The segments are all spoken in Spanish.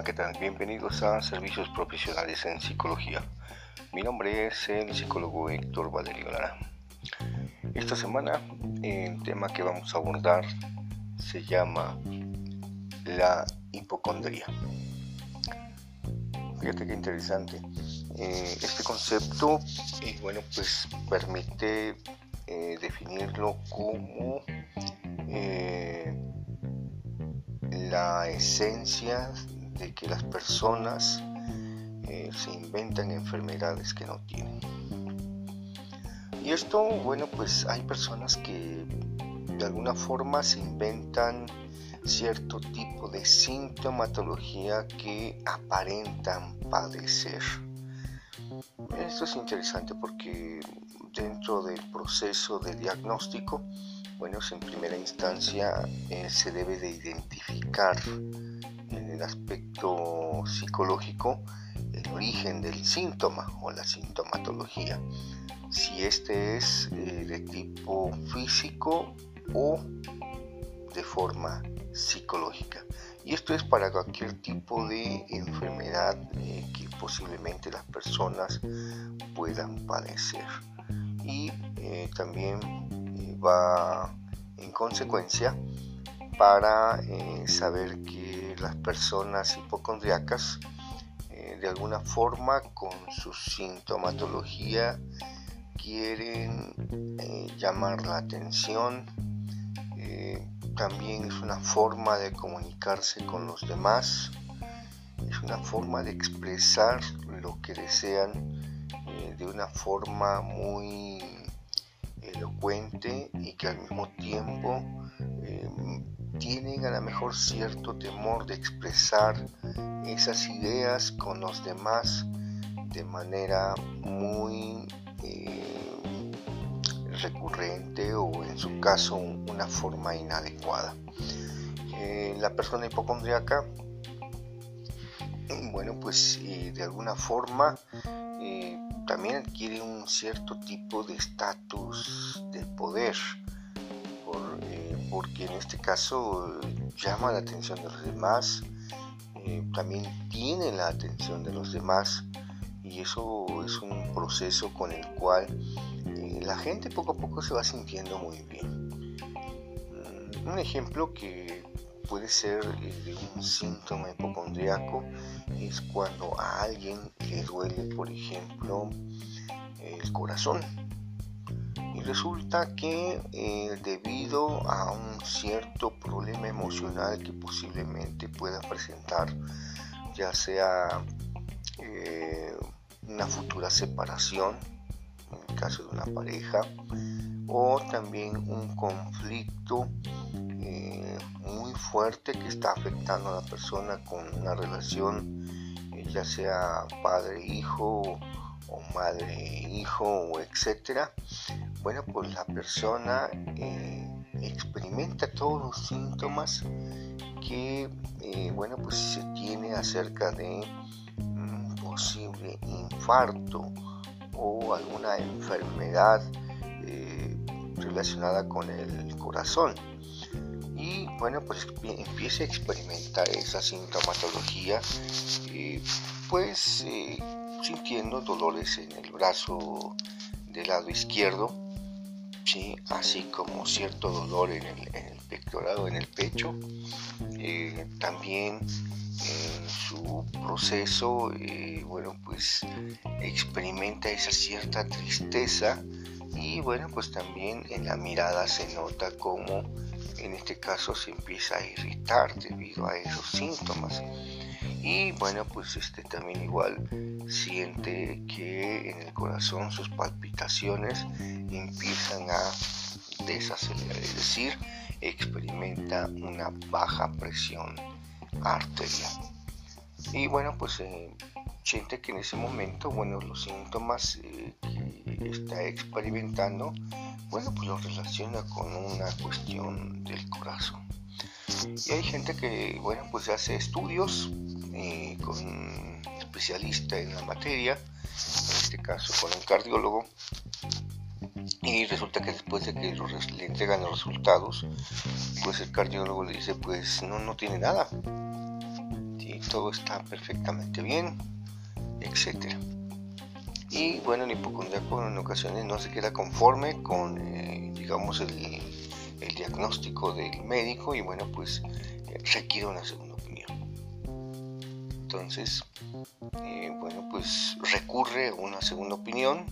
Hola, ¿qué tal? Bienvenidos a Servicios Profesionales en Psicología. Mi nombre es el psicólogo Héctor Valerio Lara. Esta semana el tema que vamos a abordar se llama la hipocondría. Fíjate qué interesante. Eh, este concepto, eh, bueno, pues permite eh, definirlo como la esencia de que las personas eh, se inventan enfermedades que no tienen. Y esto, bueno, pues hay personas que de alguna forma se inventan cierto tipo de sintomatología que aparentan padecer. Esto es interesante porque dentro del proceso de diagnóstico, bueno, en primera instancia eh, se debe de identificar en aspecto psicológico el origen del síntoma o la sintomatología. Si este es eh, de tipo físico o de forma psicológica. Y esto es para cualquier tipo de enfermedad eh, que posiblemente las personas puedan padecer. Y también va en consecuencia para eh, saber que las personas hipocondriacas eh, de alguna forma con su sintomatología quieren eh, llamar la atención también es una forma de comunicarse con los demás es una forma de expresar lo que desean de una forma muy elocuente y que al mismo tiempo eh, tienen a lo mejor cierto temor de expresar esas ideas con los demás de manera muy eh, recurrente o en su caso una forma inadecuada. Eh, la persona hipocondriaca, bueno, pues de alguna forma también adquiere un cierto tipo de estatus de poder, eh, porque en este caso llama la atención de los demás, eh, también tiene la atención de los demás y eso es un proceso con el cual eh, la gente poco a poco se va sintiendo muy bien. Mm, un ejemplo que puede ser de un síntoma hipocondriaco es cuando a alguien le duele, por ejemplo, el corazón. Resulta que eh, debido a un cierto problema emocional que posiblemente pueda presentar, ya sea eh, una futura separación, en el caso de una pareja, o también un conflicto eh, muy fuerte que está afectando a la persona con una relación ya sea padre-hijo o madre-hijo o etcétera bueno pues la persona eh, experimenta todos los síntomas que bueno pues se tiene acerca de un posible infarto o alguna enfermedad relacionada con el corazón. Y bueno, pues empiece a experimentar esa sintomatología, eh, pues eh, sintiendo dolores en el brazo del lado izquierdo, ¿sí? así como cierto dolor en el, en el pectoral en el pecho. Eh, también en su proceso, bueno, pues experimenta esa cierta tristeza y bueno pues también en la mirada se nota como en este caso se empieza a irritar debido a esos síntomas y bueno pues este también igual siente que en el corazón sus palpitaciones empiezan a desacelerar es decir experimenta una baja presión arterial y bueno pues eh, siente que en ese momento bueno los síntomas eh, está experimentando, bueno, pues lo relaciona con una cuestión del corazón. Y hay gente que, bueno, pues hace estudios eh, con un especialista en la materia, en este caso con un cardiólogo, y resulta que después de que le entregan los resultados, pues el cardiólogo le dice, pues no, no tiene nada. todo está perfectamente bien, etc. Y bueno, el hipocondriaco en ocasiones no se queda conforme con, eh, digamos, el, el, diagnóstico del médico y bueno, pues requiere una segunda. Entonces, eh, bueno, pues recurre a una segunda opinión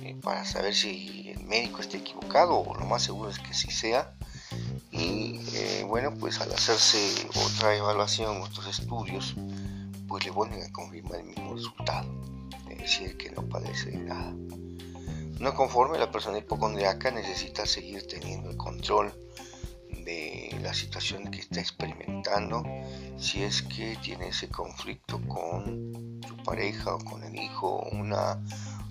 eh, para saber si el médico está equivocado o lo más seguro es que sí sea. Y eh, bueno, pues al hacerse otra evaluación, otros estudios, pues le vuelven a confirmar el mismo resultado, es decir, que no padece de nada. No conforme, la persona hipocondriaca necesita seguir teniendo el control de la situación que está experimentando, si es que tiene ese conflicto con su pareja o con el hijo, una,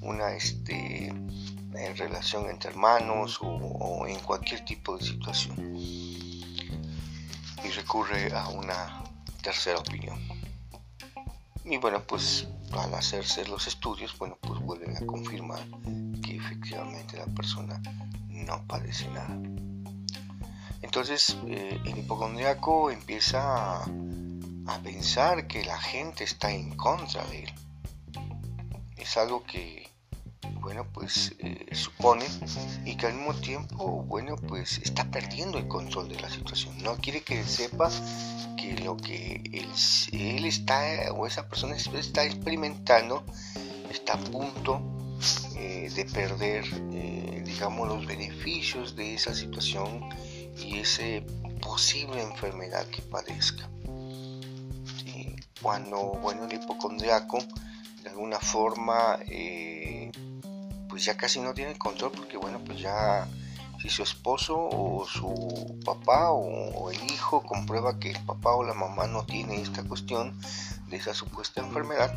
una este, en relación entre hermanos o, en cualquier tipo de situación. Y recurre a una tercera opinión. Y bueno, pues al hacerse los estudios, bueno, pues vuelven a confirmar que efectivamente la persona no padece nada. Entonces eh, el hipocondriaco empieza a, pensar que la gente está en contra de él. Es algo que, bueno, pues eh, supone y que al mismo tiempo, bueno, pues está perdiendo el control de la situación. No quiere que sepa que lo que él, está o esa persona está experimentando está a punto eh, de perder, digamos, los beneficios de esa situación y esa posible enfermedad que padezca. Cuando bueno, el hipocondriaco de alguna forma eh, pues ya casi no tiene control porque bueno pues ya si su esposo o su papá o, el hijo comprueba que el papá o la mamá no tiene esta cuestión de esa supuesta enfermedad,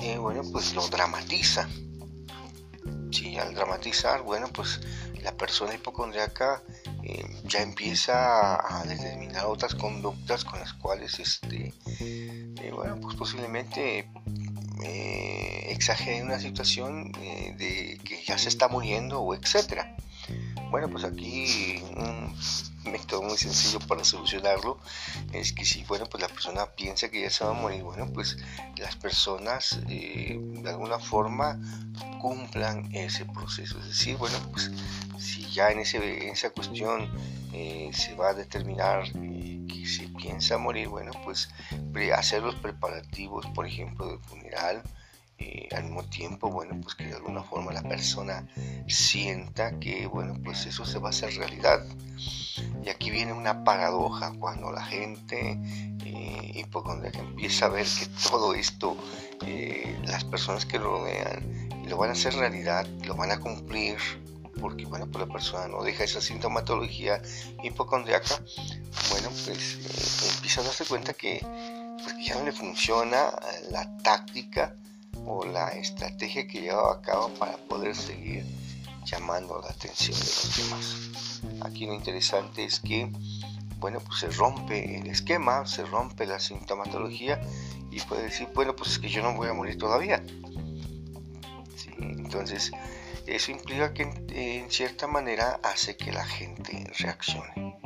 eh, bueno pues lo dramatiza. Si al dramatizar, bueno pues la persona hipocondriaca eh, ya empieza a, determinar otras conductas con las cuales, este, eh, bueno, pues posiblemente eh, exagere una situación de que ya se está muriendo o etcétera. Bueno, pues aquí un método muy sencillo para solucionarlo es que si, bueno, pues la persona piensa que ya se va a morir, bueno, pues las personas de alguna forma cumplan ese proceso. Es decir, bueno, pues si ya en, ese, en esa cuestión eh, se va a determinar eh, que se piensa morir, bueno, pues hacer los preparativos, por ejemplo, del funeral, eh, al mismo tiempo, bueno, pues que de alguna forma la persona sienta que, bueno, pues eso se va a hacer realidad. Y aquí viene una paradoja cuando la gente eh, que empieza a ver que todo esto, las personas que lo rodean, lo van a hacer realidad, lo van a cumplir, porque bueno, pues la persona no deja esa sintomatología hipocondriaca, bueno, pues eh, empieza a darse cuenta que, pues, ya no le funciona la táctica o la estrategia que llevaba a cabo para poder seguir llamando la atención de los demás. Aquí lo interesante es que, bueno, pues se rompe el esquema, se rompe la sintomatología y puede decir, bueno, pues es que yo no voy a morir todavía. entonces, eso implica que en, cierta manera hace que la gente reaccione.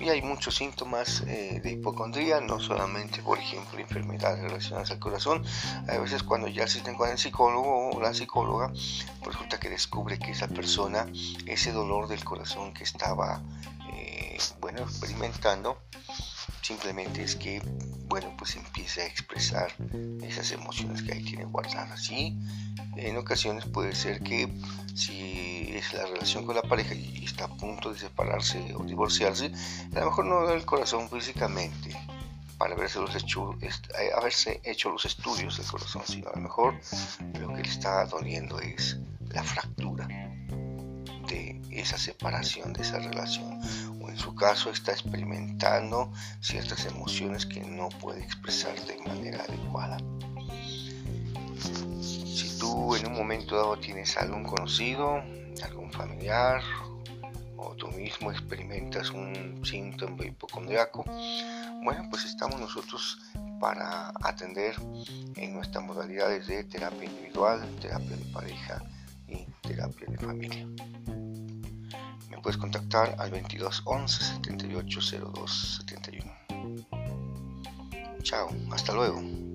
Y hay muchos síntomas eh, de hipocondría, no solamente, por ejemplo, enfermedades relacionadas al corazón. A veces cuando ya asisten con el psicólogo o la psicóloga, resulta que descubre que esa persona, ese dolor del corazón que estaba, eh, bueno, experimentando, simplemente es que, bueno, pues empieza a expresar esas emociones que ahí tiene guardadas. Y en ocasiones puede ser que si es la relación con la pareja y está a punto de separarse o divorciarse, a lo mejor no da el corazón físicamente para haberse, los hecho, eh, haberse hecho los estudios del corazón, sino a lo mejor lo que le está doliendo es la fractura de esa separación, de esa relación en su caso está experimentando ciertas emociones que no puede expresar de manera adecuada. Si tú en un momento dado tienes algún conocido, algún familiar, o tú mismo experimentas un síntoma hipocondriaco, bueno, pues estamos nosotros para atender en nuestras modalidades de terapia individual, terapia de pareja y terapia de familia puedes contactar al 22 11 78 02 71. Chao, hasta luego.